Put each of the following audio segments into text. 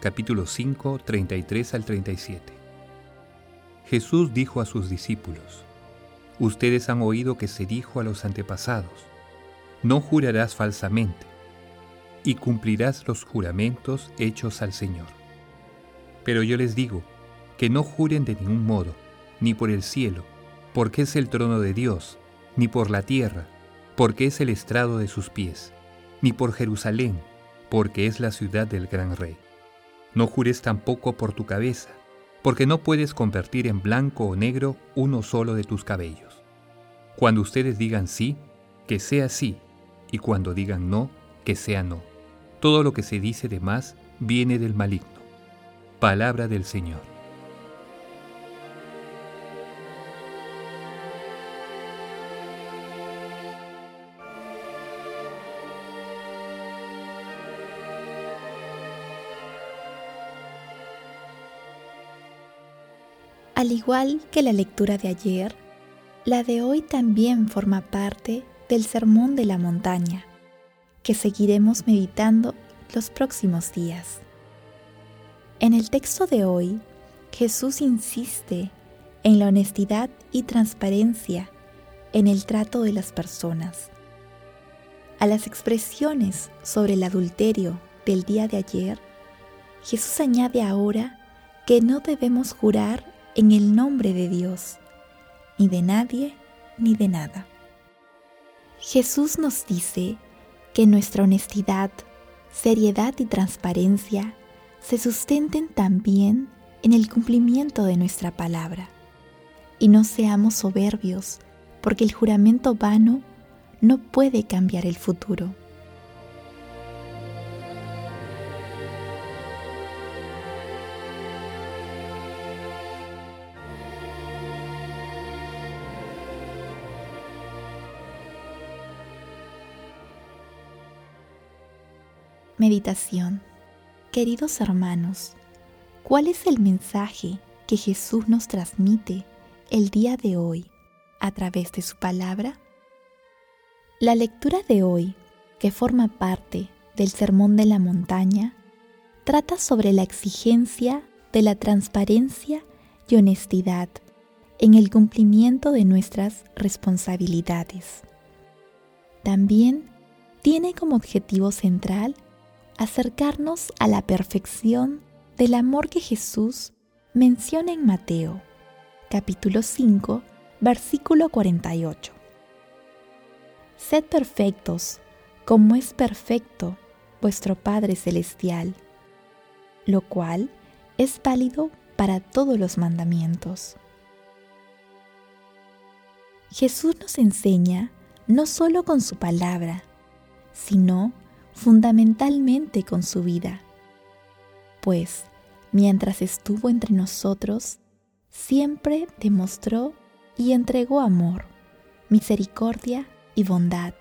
capítulo 5, 33 al 37. Jesús dijo a sus discípulos, Ustedes han oído que se dijo a los antepasados, no jurarás falsamente, y cumplirás los juramentos hechos al Señor. Pero yo les digo, que no juren de ningún modo, ni por el cielo, porque es el trono de Dios, ni por la tierra, porque es el estrado de sus pies ni por Jerusalén, porque es la ciudad del gran rey. No jures tampoco por tu cabeza, porque no puedes convertir en blanco o negro uno solo de tus cabellos. Cuando ustedes digan sí, que sea sí, y cuando digan no, que sea no. Todo lo que se dice de más viene del maligno. Palabra del Señor. Al igual que la lectura de ayer, la de hoy también forma parte del Sermón de la Montaña, que seguiremos meditando los próximos días. En el texto de hoy, Jesús insiste en la honestidad y transparencia en el trato de las personas. A las expresiones sobre el adulterio del día de ayer, Jesús añade ahora que no debemos jurar en el nombre de Dios, ni de nadie ni de nada. Jesús nos dice que nuestra honestidad, seriedad y transparencia se sustenten también en el cumplimiento de nuestra palabra. Y no seamos soberbios, porque el juramento vano no puede cambiar el futuro. Meditación Queridos hermanos, ¿cuál es el mensaje que Jesús nos transmite el día de hoy a través de su palabra? La lectura de hoy, que forma parte del Sermón de la Montaña, trata sobre la exigencia de la transparencia y honestidad en el cumplimiento de nuestras responsabilidades. También tiene como objetivo central acercarnos a la perfección del amor que Jesús menciona en Mateo, capítulo 5, versículo 48. Sed perfectos, como es perfecto vuestro Padre Celestial, lo cual es válido para todos los mandamientos. Jesús nos enseña no solo con su palabra, sino fundamentalmente con su vida, pues mientras estuvo entre nosotros, siempre demostró y entregó amor, misericordia y bondad,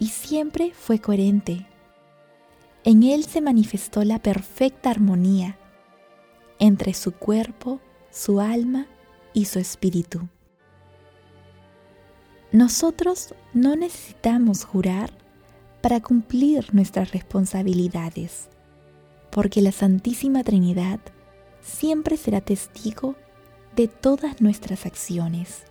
y siempre fue coherente. En él se manifestó la perfecta armonía entre su cuerpo, su alma y su espíritu. Nosotros no necesitamos jurar para cumplir nuestras responsabilidades, porque la Santísima Trinidad siempre será testigo de todas nuestras acciones.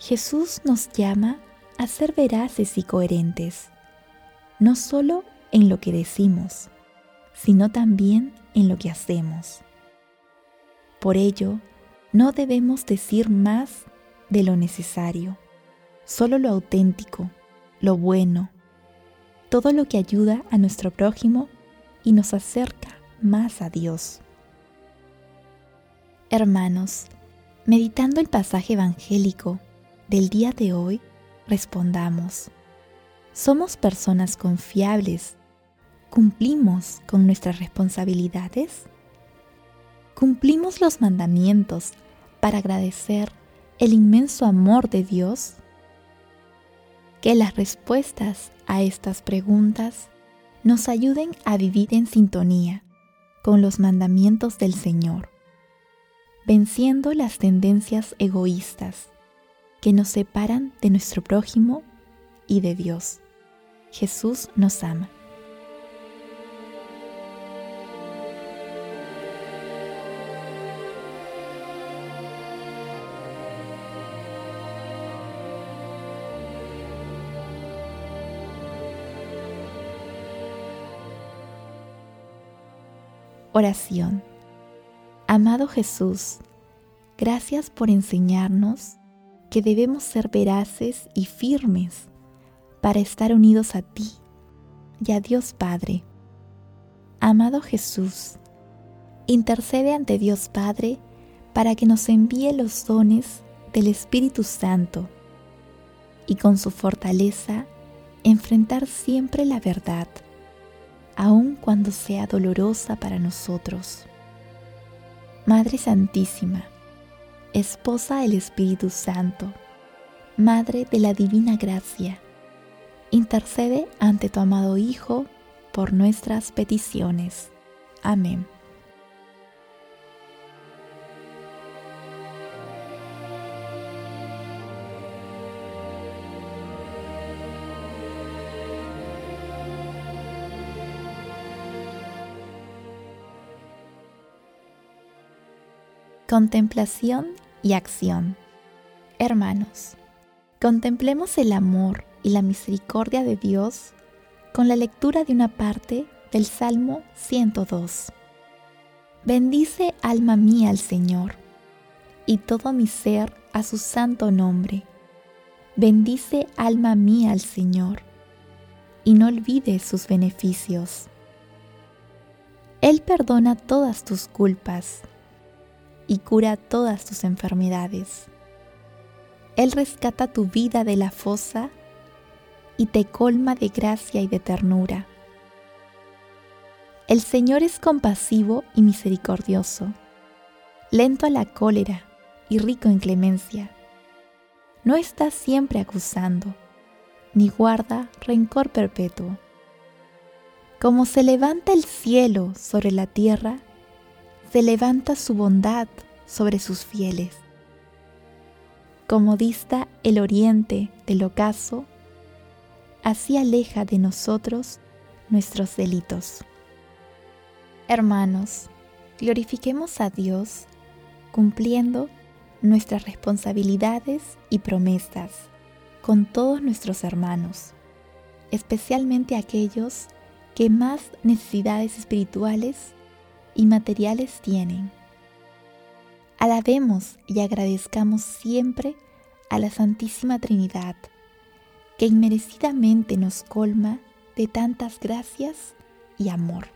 Jesús nos llama a ser veraces y coherentes, no solo en lo que decimos, sino también en lo que hacemos. Por ello, no debemos decir más de lo necesario, solo lo auténtico, lo bueno, todo lo que ayuda a nuestro prójimo y nos acerca más a Dios. Hermanos, meditando el pasaje evangélico del día de hoy, respondamos, ¿somos personas confiables? ¿Cumplimos con nuestras responsabilidades? ¿Cumplimos los mandamientos para agradecer el inmenso amor de Dios? Que las respuestas a estas preguntas nos ayuden a vivir en sintonía con los mandamientos del Señor, venciendo las tendencias egoístas que nos separan de nuestro prójimo y de Dios. Jesús nos ama. Oración. Amado Jesús, gracias por enseñarnos que debemos ser veraces y firmes para estar unidos a ti y a Dios Padre. Amado Jesús, intercede ante Dios Padre para que nos envíe los dones del Espíritu Santo y con su fortaleza enfrentar siempre la verdad aun cuando sea dolorosa para nosotros. Madre Santísima, Esposa del Espíritu Santo, Madre de la Divina Gracia, intercede ante tu amado Hijo por nuestras peticiones. Amén. Contemplación y acción. Hermanos, contemplemos el amor y la misericordia de Dios con la lectura de una parte del Salmo 102. Bendice alma mía al Señor, y todo mi ser a su santo nombre. Bendice alma mía al Señor, y no olvides sus beneficios. Él perdona todas tus culpas y cura todas tus enfermedades. Él rescata tu vida de la fosa y te colma de gracia y de ternura. El Señor es compasivo y misericordioso, lento a la cólera y rico en clemencia. No está siempre acusando, ni guarda rencor perpetuo. Como se levanta el cielo sobre la tierra, se levanta su bondad sobre sus fieles. Como dista el oriente del ocaso, así aleja de nosotros nuestros delitos. Hermanos, glorifiquemos a Dios cumpliendo nuestras responsabilidades y promesas con todos nuestros hermanos, especialmente aquellos que más necesidades espirituales y materiales tienen. Alabemos y agradezcamos siempre a la Santísima Trinidad, que inmerecidamente nos colma de tantas gracias y amor.